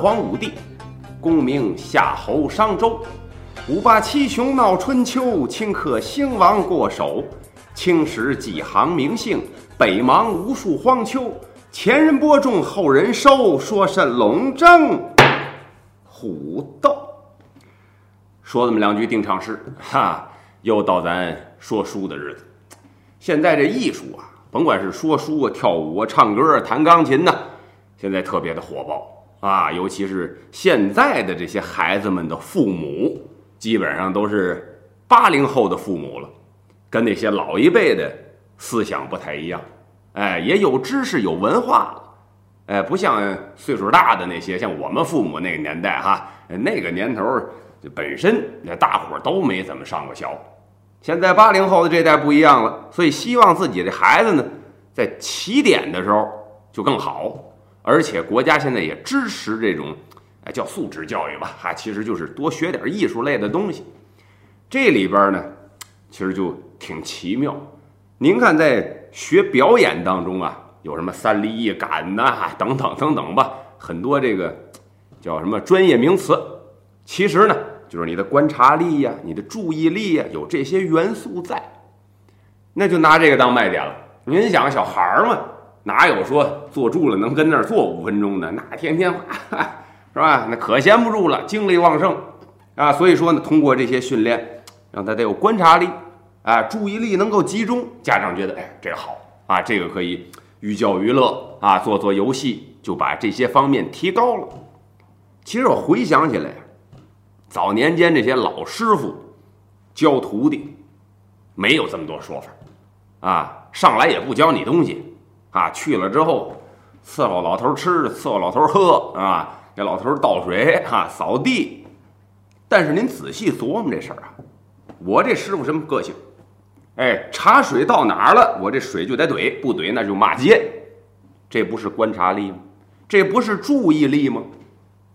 黄武帝，功名夏侯商周，五霸七雄闹春秋，顷刻兴亡过手。青史几行名姓，北邙无数荒丘。前人播种，后人收，说甚龙争虎斗？说这么两句定场诗，哈，又到咱说书的日子。现在这艺术啊，甭管是说书啊、跳舞啊、唱歌啊、弹钢琴呐，现在特别的火爆啊。尤其是现在的这些孩子们的父母，基本上都是八零后的父母了，跟那些老一辈的思想不太一样。哎，也有知识、有文化了。哎，不像岁数大的那些，像我们父母那个年代哈，那个年头本身大伙都没怎么上过学。现在八零后的这代不一样了，所以希望自己的孩子呢，在起点的时候就更好，而且国家现在也支持这种，哎，叫素质教育吧，哈，其实就是多学点艺术类的东西。这里边呢，其实就挺奇妙。您看，在学表演当中啊，有什么三立一感呐，等等等等吧，很多这个叫什么专业名词，其实呢。就是你的观察力呀，你的注意力呀，有这些元素在，那就拿这个当卖点了。您想，小孩儿嘛，哪有说坐住了能跟那儿坐五分钟的？那天天 是吧？那可闲不住了，精力旺盛啊。所以说呢，通过这些训练，让他得有观察力啊，注意力能够集中。家长觉得，哎，这好啊，这个可以寓教于乐啊，做做游戏，就把这些方面提高了。其实我回想起来。早年间这些老师傅教徒弟，没有这么多说法，啊，上来也不教你东西，啊，去了之后伺候老头吃，伺候老头喝，啊，给老头倒水，哈，扫地。但是您仔细琢磨这事儿啊，我这师傅什么个性？哎，茶水到哪儿了，我这水就得怼，不怼那就骂街。这不是观察力吗？这不是注意力吗？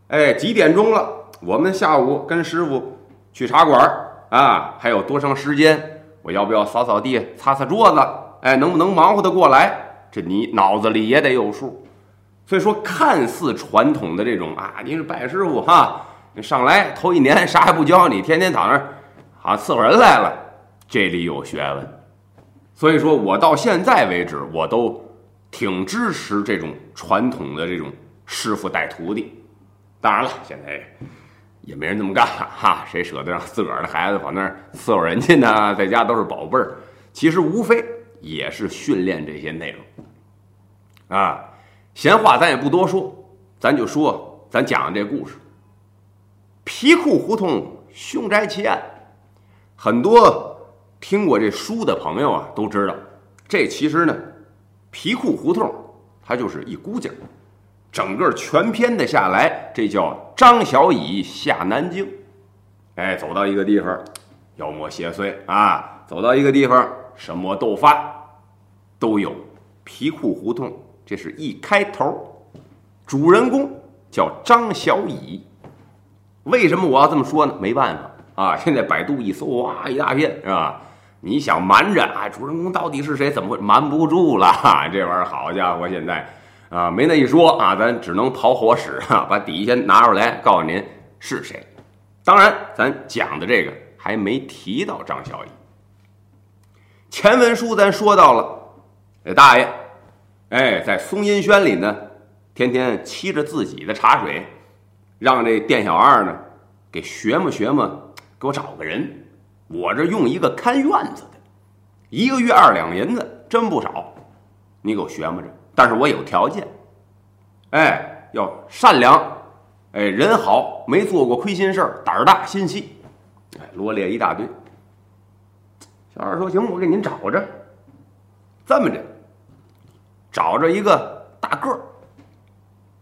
哎，几点钟了？我们下午跟师傅去茶馆儿啊，还有多长时间？我要不要扫扫地、擦擦桌子？哎，能不能忙活得过来？这你脑子里也得有数。所以说，看似传统的这种啊，您是拜师傅哈，你上来头一年啥也不教你，天天躺那儿啊伺候人来了，这里有学问。所以说我到现在为止，我都挺支持这种传统的这种师傅带徒弟。当然了，现在。也没人这么干了哈，谁舍得让自个儿的孩子跑那儿伺候人家呢？在家都是宝贝儿，其实无非也是训练这些内容。啊，闲话咱也不多说，咱就说咱讲的这故事。皮库胡同凶宅奇案，很多听过这书的朋友啊都知道，这其实呢，皮库胡同它就是一孤儿。整个全篇的下来，这叫张小乙下南京。哎，走到一个地方，妖魔邪祟啊；走到一个地方，什么斗发都有。皮裤胡同，这是一开头。主人公叫张小乙。为什么我要这么说呢？没办法啊，现在百度一搜，哇，一大片是吧？你想瞒着啊，主人公到底是谁？怎么会瞒不住了？这玩意儿，好家伙，现在。啊，没那一说啊，咱只能跑火使 哈，把底下拿出来告诉您是谁。当然，咱讲的这个还没提到张小乙。前文书咱说到了，大爷，哎，在松阴轩里呢，天天沏着自己的茶水，让这店小二呢给学么学么，给我找个人。我这用一个看院子的，一个月二两银子，真不少。你给我学么着。但是我有条件，哎，要善良，哎，人好，没做过亏心事儿，胆儿大心细，哎，罗列一大堆。小二说：“行，我给您找着。这么着，找着一个大个儿。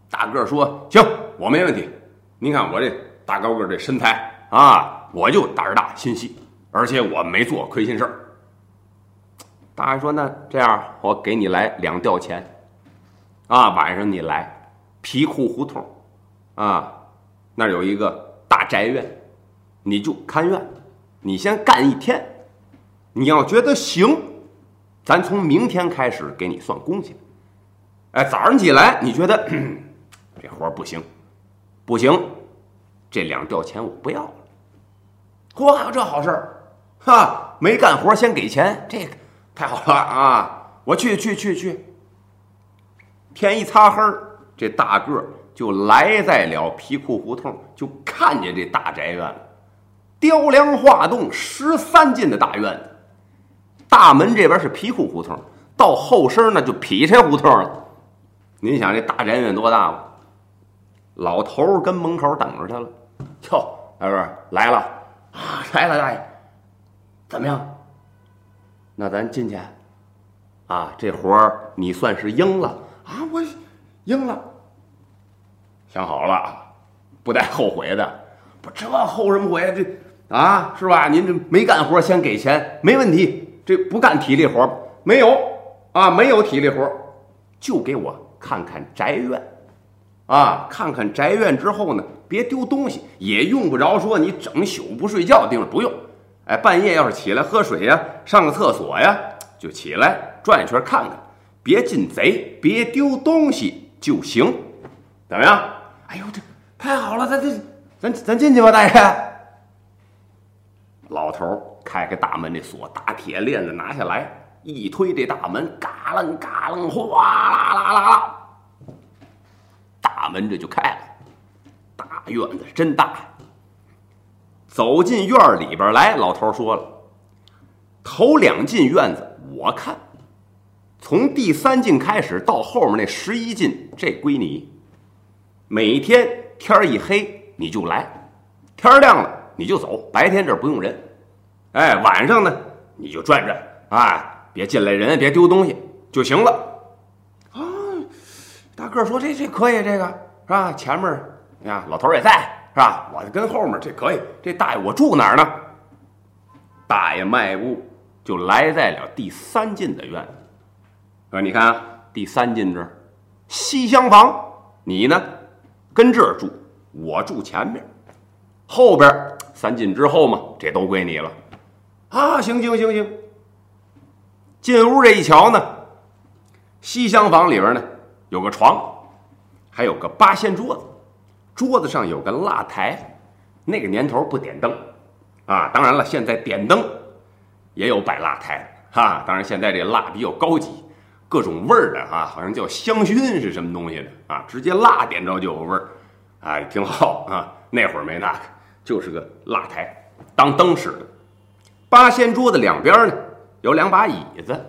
大个儿说：行，我没问题。您看我这大高个儿这身材啊，我就胆儿大心细，而且我没做亏心事儿。大爷说：那这样，我给你来两吊钱。”啊，晚上你来皮裤胡同，啊，那儿有一个大宅院，你就看院，你先干一天，你要觉得行，咱从明天开始给你算工钱。哎，早上起来你觉得 这活不行，不行，这两吊钱我不要了。嚯，还有这好事儿，哈，没干活先给钱，这个太好了啊！我去去去去。天一擦黑儿，这大个儿就来在了皮裤胡同，就看见这大宅院了，雕梁画栋十三进的大院子。大门这边是皮裤胡同，到后身那就劈柴胡同了。您想这大宅院多大吧？老头儿跟门口等着他了。哟，大哥来了啊，来了，大爷，怎么样？那咱进去啊？这活儿你算是应了啊？我应了，想好了，不带后悔的。不，这后什么悔？这啊，是吧？您这没干活先给钱，没问题。这不干体力活没有啊，没有体力活就给我看看宅院，啊，看看宅院之后呢，别丢东西，也用不着说你整宿不睡觉盯着，不用。哎，半夜要是起来喝水呀，上个厕所呀，就起来转一圈看看，别进贼，别丢东西就行，怎么样？哎呦，这太好了，咱这咱咱进去吧，大爷。老头开开大门，这锁大铁链子拿下来，一推这大门，嘎楞嘎楞，哗啦啦啦啦，大门这就开了。大院子真大。走进院里边来，老头说了：“头两进院子我看，从第三进开始到后面那十一进，这归你。每天天一黑你就来，天亮了。”你就走，白天这儿不用人，哎，晚上呢你就转转，哎，别进来人，别丢东西就行了。大个说这这可以，这个是吧？前面呀，老头也在是吧？我就跟后面这可以。这大爷我住哪儿呢？大爷迈步就来在了第三进的院子。说你看第三进这儿西厢房，你呢跟这儿住，我住前面，后边。三进之后嘛，这都归你了，啊，行行行行。进屋这一瞧呢，西厢房里边呢有个床，还有个八仙桌子，桌子上有个蜡台。那个年头不点灯，啊，当然了，现在点灯也有摆蜡台，哈。当然现在这蜡比较高级，各种味儿的啊，好像叫香薰是什么东西的啊，直接蜡点着就有味儿，哎，挺好啊。那会儿没那个。就是个蜡台，当灯使的。八仙桌的两边呢，有两把椅子。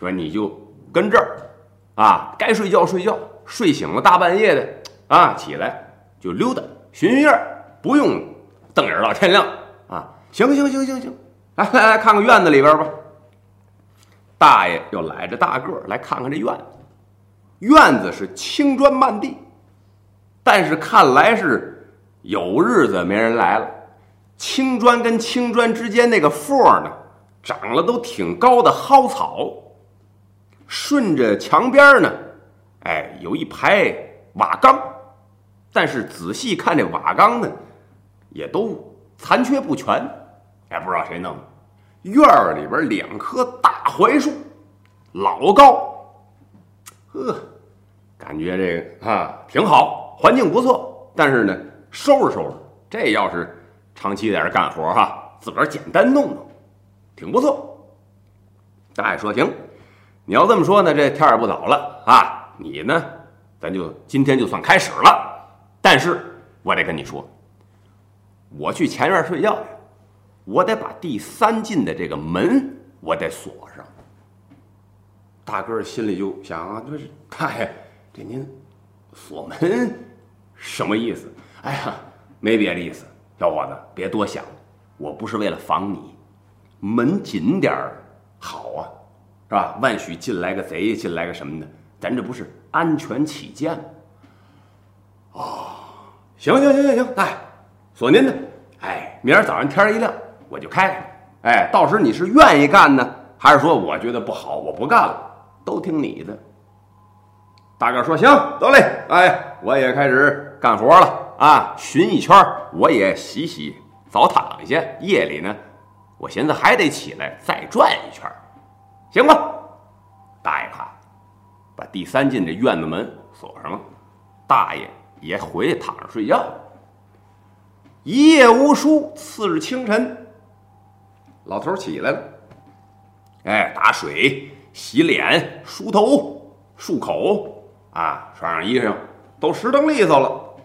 说你就跟这儿，啊，该睡觉睡觉，睡醒了大半夜的啊，起来就溜达寻寻儿，不用瞪眼到天亮啊。行行行行行，来来来看看院子里边吧。大爷又揽着大个儿来看看这院子。院子是青砖漫地，但是看来是。有日子没人来了，青砖跟青砖之间那个缝儿呢，长了都挺高的蒿草。顺着墙边呢，哎，有一排瓦缸，但是仔细看这瓦缸呢，也都残缺不全，也不知道谁弄的。院里边两棵大槐树，老高，呵，感觉这个啊挺好，环境不错，但是呢。收拾收拾，这要是长期在这干活哈，自个儿简单弄弄，挺不错。大爷说行，你要这么说呢，这天也不早了啊，你呢，咱就今天就算开始了。但是我得跟你说，我去前院睡觉去，我得把第三进的这个门我得锁上。大个心里就想啊，就是大爷，这您锁门什么意思？哎呀，没别的意思，小伙子，别多想，我不是为了防你，门紧点儿好啊，是吧？万许进来个贼，进来个什么的，咱这不是安全起见吗？哦，行行行行行，哎，锁您的，哎，明儿早上天一亮我就开，哎，到时你是愿意干呢，还是说我觉得不好我不干了，都听你的。大个说行，得嘞，哎，我也开始干活了。啊，巡一圈我也洗洗澡，躺下。夜里呢，我寻思还得起来再转一圈行吧？大爷，看把第三进这院子门锁上了。大爷也回去躺着睡觉。一夜无书，次日清晨，老头起来了，哎，打水、洗脸、梳头、漱口，啊，穿上衣裳，都拾掇利索了，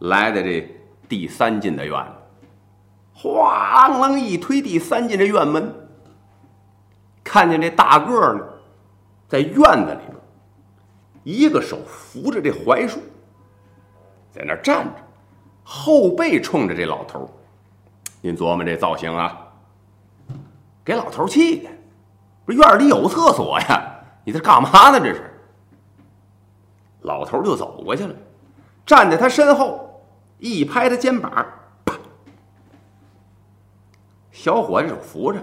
来到这第三进的院子，哗啷啷一推第三进这院门，看见这大个儿呢，在院子里边，一个手扶着这槐树，在那站着。后背冲着这老头儿您琢磨这造型啊，给老头气的，不是院里有厕所呀？你这干嘛呢？这是。老头就走过去了，站在他身后，一拍他肩膀，啪！小伙子手扶着，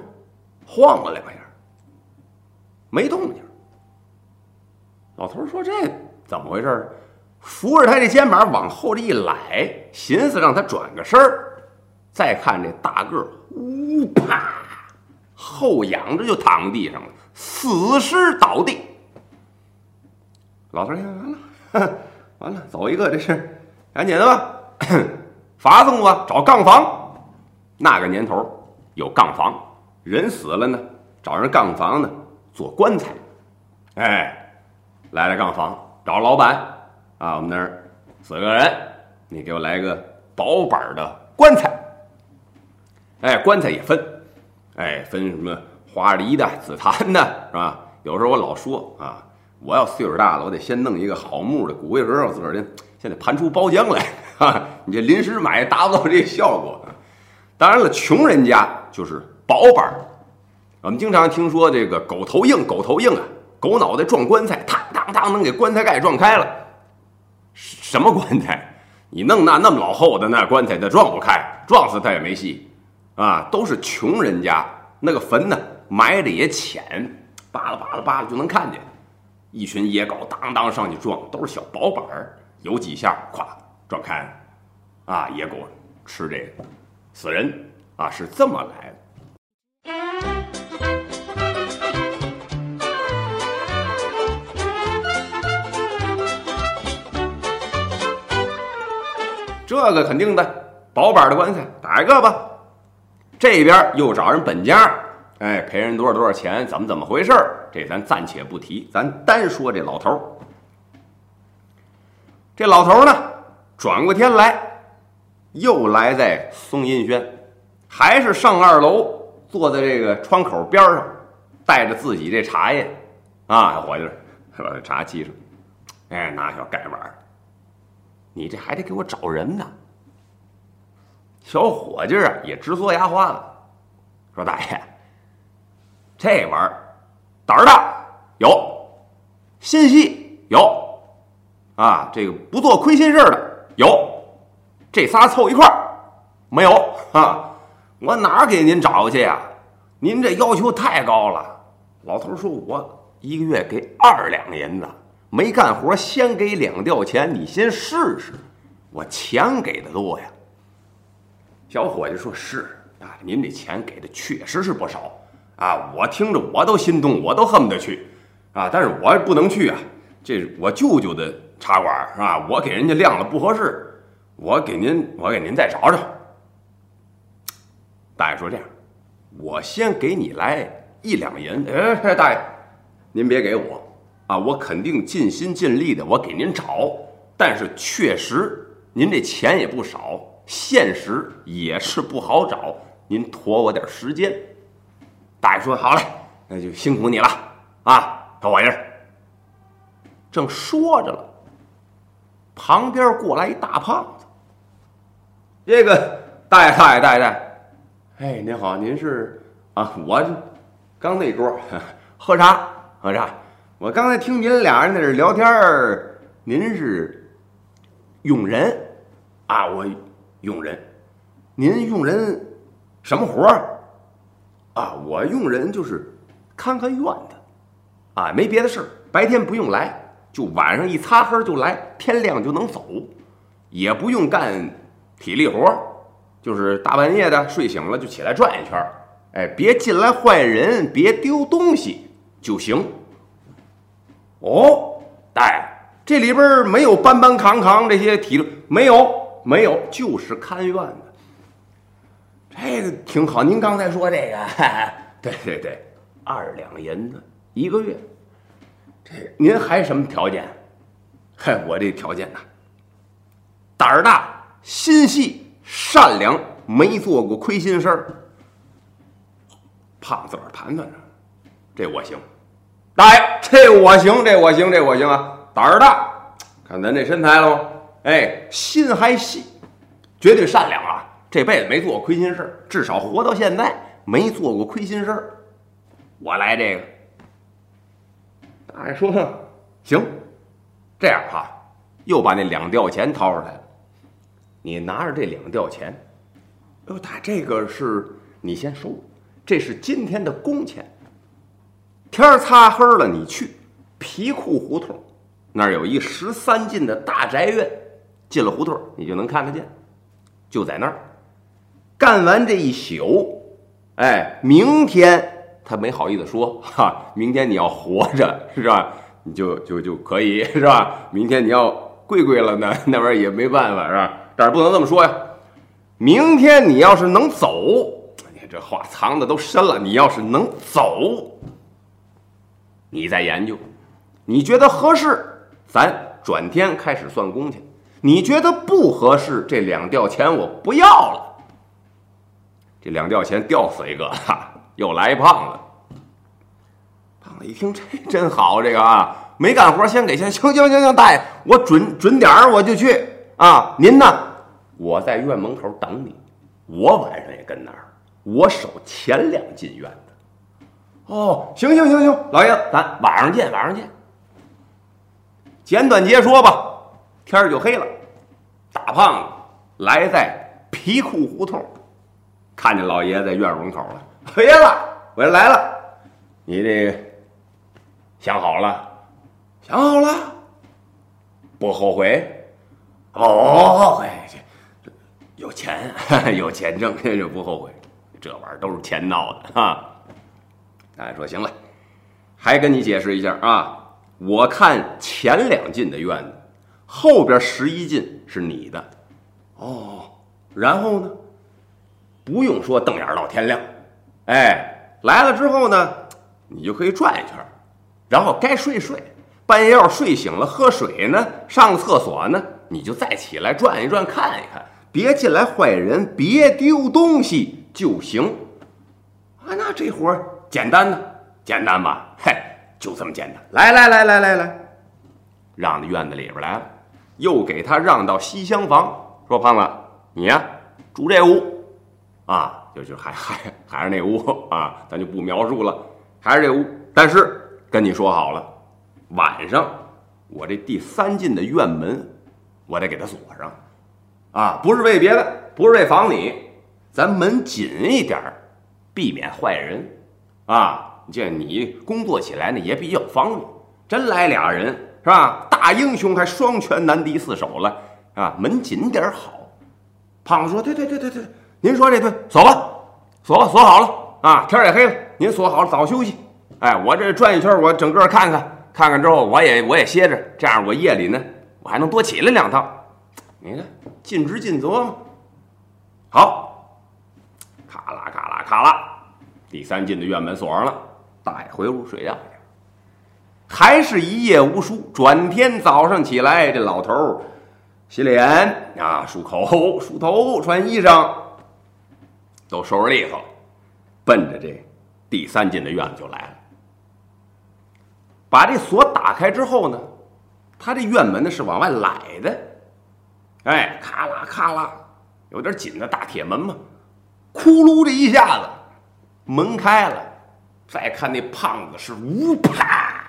晃了两下，没动静。老头说：“这怎么回事？”扶着他这肩膀往后这一揽，寻思让他转个身儿。再看这大个儿，呜啪，后仰着就躺地上了，死尸倒地。老头儿，完了，完了，走一个，这是赶紧的吧，法送吧，找杠房。那个年头有杠房，人死了呢，找人杠房呢做棺材。哎，来了杠房，找老板。啊，我们那儿四个人，你给我来个薄板的棺材。哎，棺材也分，哎，分什么花梨的、紫檀的，是吧？有时候我老说啊，我要岁数大了，我得先弄一个好木的骨灰盒，我自个儿先得盘出包浆来 啊！你这临时买达不到这个效果。当然了，穷人家就是薄板我们经常听说这个狗头硬，狗头硬啊，狗脑袋撞棺材，嘡嘡嘡，能给棺材盖撞开了。什么棺材？你弄那那么老厚的那棺材，它撞不开，撞死它也没戏，啊，都是穷人家，那个坟呢埋的也浅，扒拉扒拉扒拉就能看见，一群野狗当当上去撞，都是小薄板儿，有几下，咵撞开了，啊，野狗吃这个死人啊，是这么来的。这个肯定的，薄板的棺材打一个吧。这边又找人本家，哎，赔人多少多少钱，怎么怎么回事这咱暂且不提，咱单说这老头儿这老头儿呢，转过天来，又来在松阴轩，还是上二楼，坐在这个窗口边上，带着自己这茶叶，啊，伙计，把这茶沏上，哎，拿小盖碗。你这还得给我找人呢。小伙计啊，也直嘬牙花子，说：“大爷，这玩意儿胆儿大有，心细有，啊，这个不做亏心事的有，这仨凑一块儿没有啊？我哪给您找去呀？您这要求太高了。”老头说：“我一个月给二两银子。”没干活，先给两吊钱，你先试试。我钱给的多呀。小伙计说：“是啊，您这钱给的确实是不少啊。我听着我都心动，我都恨不得去啊。但是我不能去啊，这是我舅舅的茶馆是吧？我给人家晾了不合适，我给您，我给您再找找。”大爷说：“这样，我先给你来一两银。哎，大爷，您别给我。”啊，我肯定尽心尽力的，我给您找，但是确实您这钱也不少，现实也是不好找，您拖我点时间。大爷说好嘞，那就辛苦你了啊，小伙计。正说着了，旁边过来一大胖子。这个大爷，大爷，大爷，大爷，哎，您好，您是啊？我刚那桌 喝茶，喝茶。我刚才听您俩人在这聊天儿，您是用人啊？我用人，您用人什么活儿啊？我用人就是看看院子啊，没别的事儿，白天不用来，就晚上一擦黑就来，天亮就能走，也不用干体力活儿，就是大半夜的睡醒了就起来转一圈儿，哎，别进来坏人，别丢东西就行。哦，大爷，这里边没有搬搬扛扛这些体力，没有，没有，就是看院子。这个挺好。您刚才说这个，哈哈对对对，二两银子一个月。这您还什么条件？嗨，我这条件呢，胆儿大，心细，善良，没做过亏心事儿。胖子个儿盘算着，这我行。大爷，这我行，这我行，这我行啊！胆儿大，看咱这身材了吗？哎，心还细，绝对善良啊！这辈子没做过亏心事儿，至少活到现在没做过亏心事儿。我来这个。大爷说：“行，这样哈，又把那两吊钱掏出来了。你拿着这两吊钱，哟，大这个是你先收，这是今天的工钱。天儿擦黑了，你去皮库胡同那儿有一十三进的大宅院，进了胡同你就能看得见，就在那儿。干完这一宿，哎，明天。”他没好意思说 哈，明天你要活着是吧？你就就就可以 是吧？明天你要跪跪了呢，那玩意儿也没办法是吧？但是不能这么说呀。明天你要是能走，你看这话藏的都深了。你要是能走，你再研究，你觉得合适，咱转天开始算工钱。你觉得不合适，这两吊钱我不要了。这两吊钱吊死一个哈。又来一胖子，胖子一听这真好，这个啊没干活先给钱，行行行行，大爷我准准点儿我就去啊。您呢？我在院门口等你，我晚上也跟那儿，我守前两进院。哦，行行行行，老爷，咱晚上见，晚上见。简短截说吧，天儿就黑了，大胖子来在皮裤胡同，看见老爷子在院门口了。爷子，我来了，你这想好了？想好了，不后悔？不后悔，有钱 有钱挣，这就不后悔。这玩意儿都是钱闹的啊！哎说行了，还跟你解释一下啊。我看前两进的院子，后边十一进是你的。哦，然后呢？不用说，瞪眼到天亮。哎，来了之后呢，你就可以转一圈，然后该睡睡，半夜要睡醒了喝水呢，上厕所呢，你就再起来转一转看一看，别进来坏人，别丢东西就行。啊，那这活儿简单呢，简单吧？嘿，就这么简单。来来来来来来，让到院子里边来了，又给他让到西厢房，说胖子，你呀住这屋，啊。就就还 还还是那屋啊，咱就不描述了，还是这屋。但是跟你说好了，晚上我这第三进的院门，我得给它锁上，啊，不是为别的，不是为防你，咱门紧一点避免坏人，啊。这你工作起来呢也比较方便。真来俩人是吧？大英雄还双拳难敌四手了啊，门紧点好。胖子说：对对对对对。您说这对，锁吧，锁吧，锁好了啊！天也黑了，您锁好了，早休息。哎，我这转一圈，我整个看看，看看之后，我也我也歇着，这样我夜里呢，我还能多起来两趟。你看，尽职尽责嘛。好，咔啦咔啦咔啦，第三进的院门锁上了，大爷回屋睡觉去。还是一夜无书。转天早上起来，这老头洗脸啊，漱口、梳头、穿衣裳。都收拾利索，奔着这第三进的院子就来了。把这锁打开之后呢，他这院门呢是往外来的，哎，咔啦咔啦，有点紧的大铁门嘛，咕噜这一下子，门开了。再看那胖子是呜啪，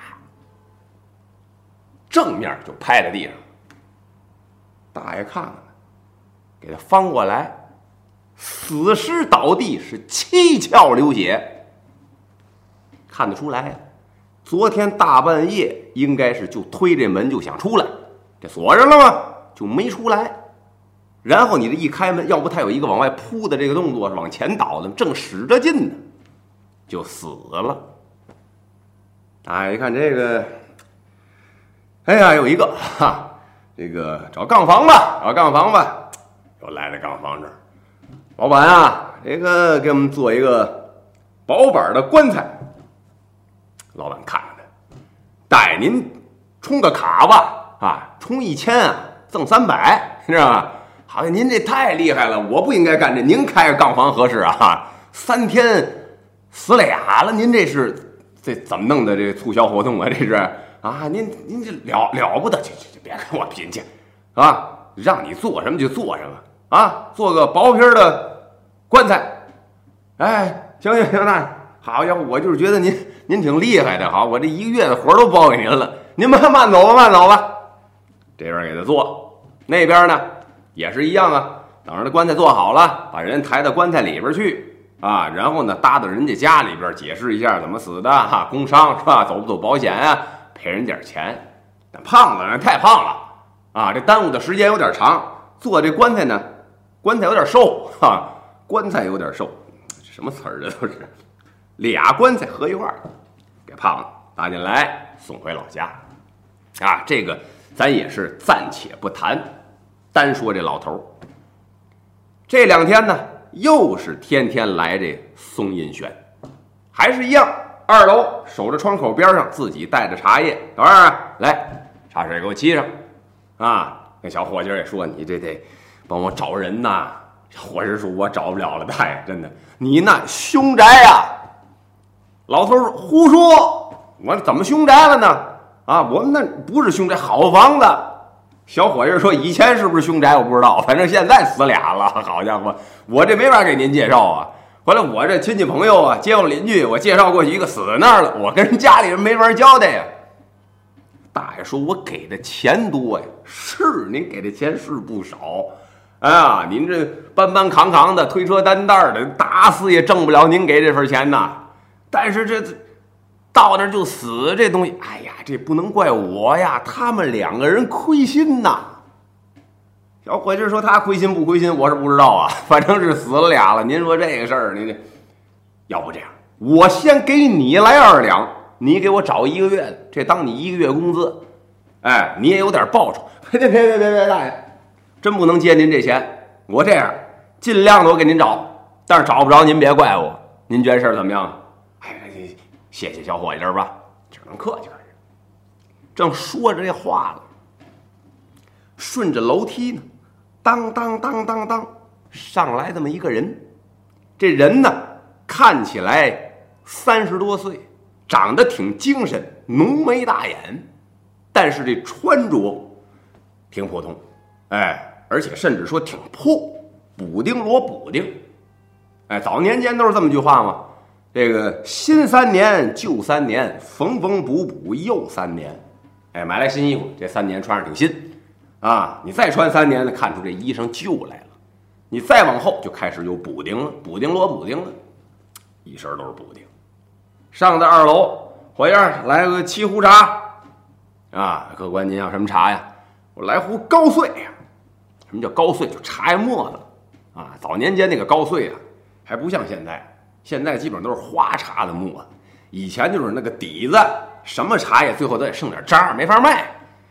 正面就拍在地上。大爷看看，给他翻过来。死尸倒地是七窍流血，看得出来，昨天大半夜应该是就推这门就想出来，这锁上了吗？就没出来。然后你这一开门，要不他有一个往外扑的这个动作，是往前倒的，正使着劲呢，就死了。大爷一看这个，哎呀，有一个哈，这个找杠房吧，找杠房吧，又来到杠房这儿。老板啊，这个给我们做一个薄板的棺材。老板看看他，带您充个卡吧，啊，充一千啊，赠三百，知道吧？好像您这太厉害了，我不应该干这，您开个杠房合适啊？三天死俩了，您这是这怎么弄的？这促销活动啊，这是啊？您您这了了不得，去去去，别跟我贫去，啊，让你做什么就做什么啊，做个薄皮的棺材，哎，行行行，那好家伙，我就是觉得您您挺厉害的，好，我这一个月的活都包给您了，您慢慢走吧，慢走吧。这边给他做，那边呢？也是一样啊，等着棺材做好了，把人抬到棺材里边去啊，然后呢搭到人家家里边，解释一下怎么死的哈，工伤是吧？走不走保险啊？赔人点钱。但胖子呢太胖了啊，这耽误的时间有点长。做这棺材呢，棺材有点瘦哈，棺材有点瘦，什么词儿这都是。俩棺材合一块儿，给胖子搭进来送回老家啊。这个咱也是暂且不谈。单说这老头儿，这两天呢，又是天天来这松阴轩，还是一样，二楼守着窗口边上，自己带着茶叶。老二，来，茶水给我沏上。啊，那小伙计也说：“你这得帮我找人呐。”伙食说：“我找不了了，大爷，真的，你那凶宅呀。”老头儿胡说：“我怎么凶宅了呢？啊，我们那不是凶宅，好房子。”小伙计说：“以前是不是凶宅？我不知道，反正现在死俩了。好家伙，我这没法给您介绍啊。回来我这亲戚朋友啊，街坊邻居，我介绍过去一个死在那儿了，我跟人家里人没法交代呀。”大爷说：“我给的钱多呀，是您给的钱是不少。哎呀，您这搬搬扛扛的，推车担担的，打死也挣不了您给这份钱呐。但是这……”到那儿就死这东西，哎呀，这不能怪我呀！他们两个人亏心呐。小伙计说他亏心不亏心，我是不知道啊，反正是死了俩了。您说这个事儿，您这要不这样，我先给你来二两，你给我找一个月的，这当你一个月工资，哎，你也有点报酬。别别别别别，大爷，真不能借您这钱。我这样，尽量的我给您找，但是找不着您别怪我。您觉得事儿怎么样？谢谢小伙计吧，只能客气客气。正说着这话了，顺着楼梯呢，当当当当当，上来这么一个人。这人呢，看起来三十多岁，长得挺精神，浓眉大眼，但是这穿着挺普通，哎，而且甚至说挺破，补丁罗补丁。哎，早年间都是这么句话嘛。这个新三年，旧三年，缝缝补补又三年，哎，买来新衣服，这三年穿上挺新，啊，你再穿三年呢，看出这衣裳旧来了，你再往后就开始有补丁了，补丁摞补丁了，一身都是补丁。上到二楼，伙计来个沏壶茶，啊，客官您要什么茶呀？我来壶高碎呀。什么叫高碎？就茶叶沫子，啊，早年间那个高碎啊，还不像现在。现在基本上都是花茶的沫子，以前就是那个底子，什么茶叶最后都得剩点渣，没法卖，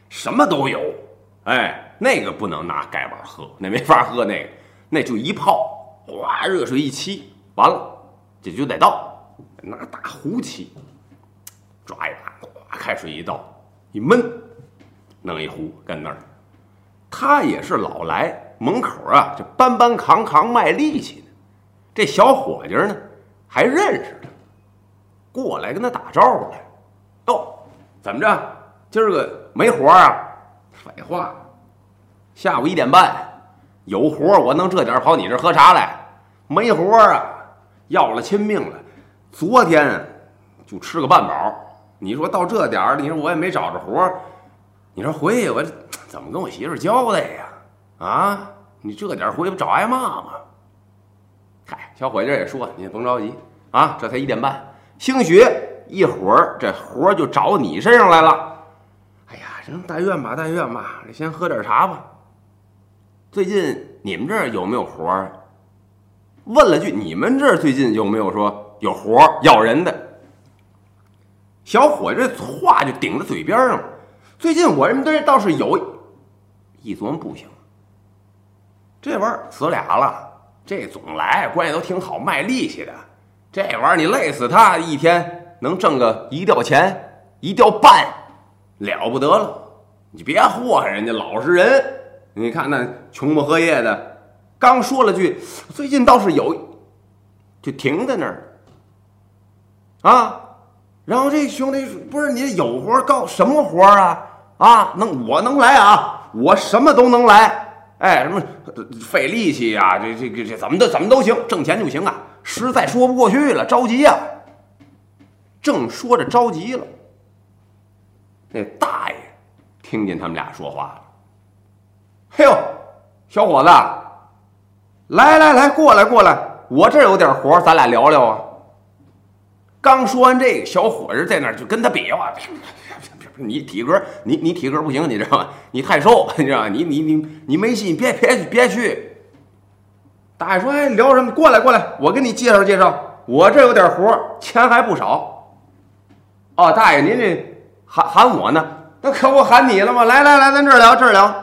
什么都有。哎，那个不能拿盖碗喝，那没法喝，那个那就一泡，哗，热水一沏，完了这就得倒，拿大壶沏，抓一把，哗，开水一倒，一闷，弄一壶跟那儿。他也是老来门口啊，就搬搬扛扛卖力气的。这小伙计呢？还认识他，过来跟他打招呼来。哟，怎么着？今儿个没活啊？废话，下午一点半有活我能这点跑你这喝茶来？没活啊，要了亲命了。昨天就吃个半饱。你说到这点儿，你说我也没找着活你说回去我怎么跟我媳妇交代呀？啊，你这点回去不找挨骂吗？小伙计也说：“你甭着急啊，这才一点半，兴许一会儿这活儿就找你身上来了。”哎呀，行，但愿吧，但愿吧，先喝点茶吧。最近你们这儿有没有活儿？问了句：“你们这儿最近有没有说有活儿要人的？”小伙这话就顶在嘴边上了。最近我们这倒是有，一琢磨不行，这玩意儿死俩了，这总来关系都挺好，卖力气的。这玩意儿你累死他，一天能挣个一吊钱，一吊半，了不得了。你别祸害人家老实人。你看那穷不喝业的，刚说了句最近倒是有，就停在那儿。啊，然后这兄弟不是你有活告什么活啊？啊，能我能来啊，我什么都能来。哎，什么费力气呀？这这这这怎么的怎么都行，挣钱就行啊。实在说不过去了，着急呀。正说着着急了，那大爷听见他们俩说话了。嘿呦，小伙子，来来来，过来过来，我这有点活，咱俩聊聊啊。刚说完这个，小伙子在那儿就跟他比划。你体格，你你体格不行，你知道吗？你太瘦，你知道吗？你你你你没戏，别别别去。大爷说：“哎，聊什么？过来过来，我给你介绍介绍。我这有点活，钱还不少。”哦，大爷，您这喊喊我呢？那可不喊你了吗？来来来，咱这儿聊这儿聊。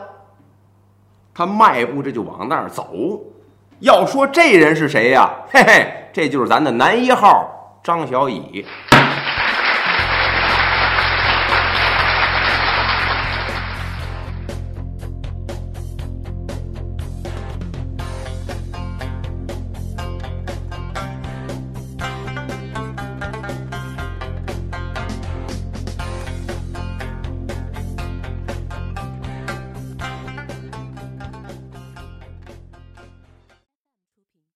他迈步这就往那儿走。要说这人是谁呀？嘿嘿，这就是咱的男一号。张小乙。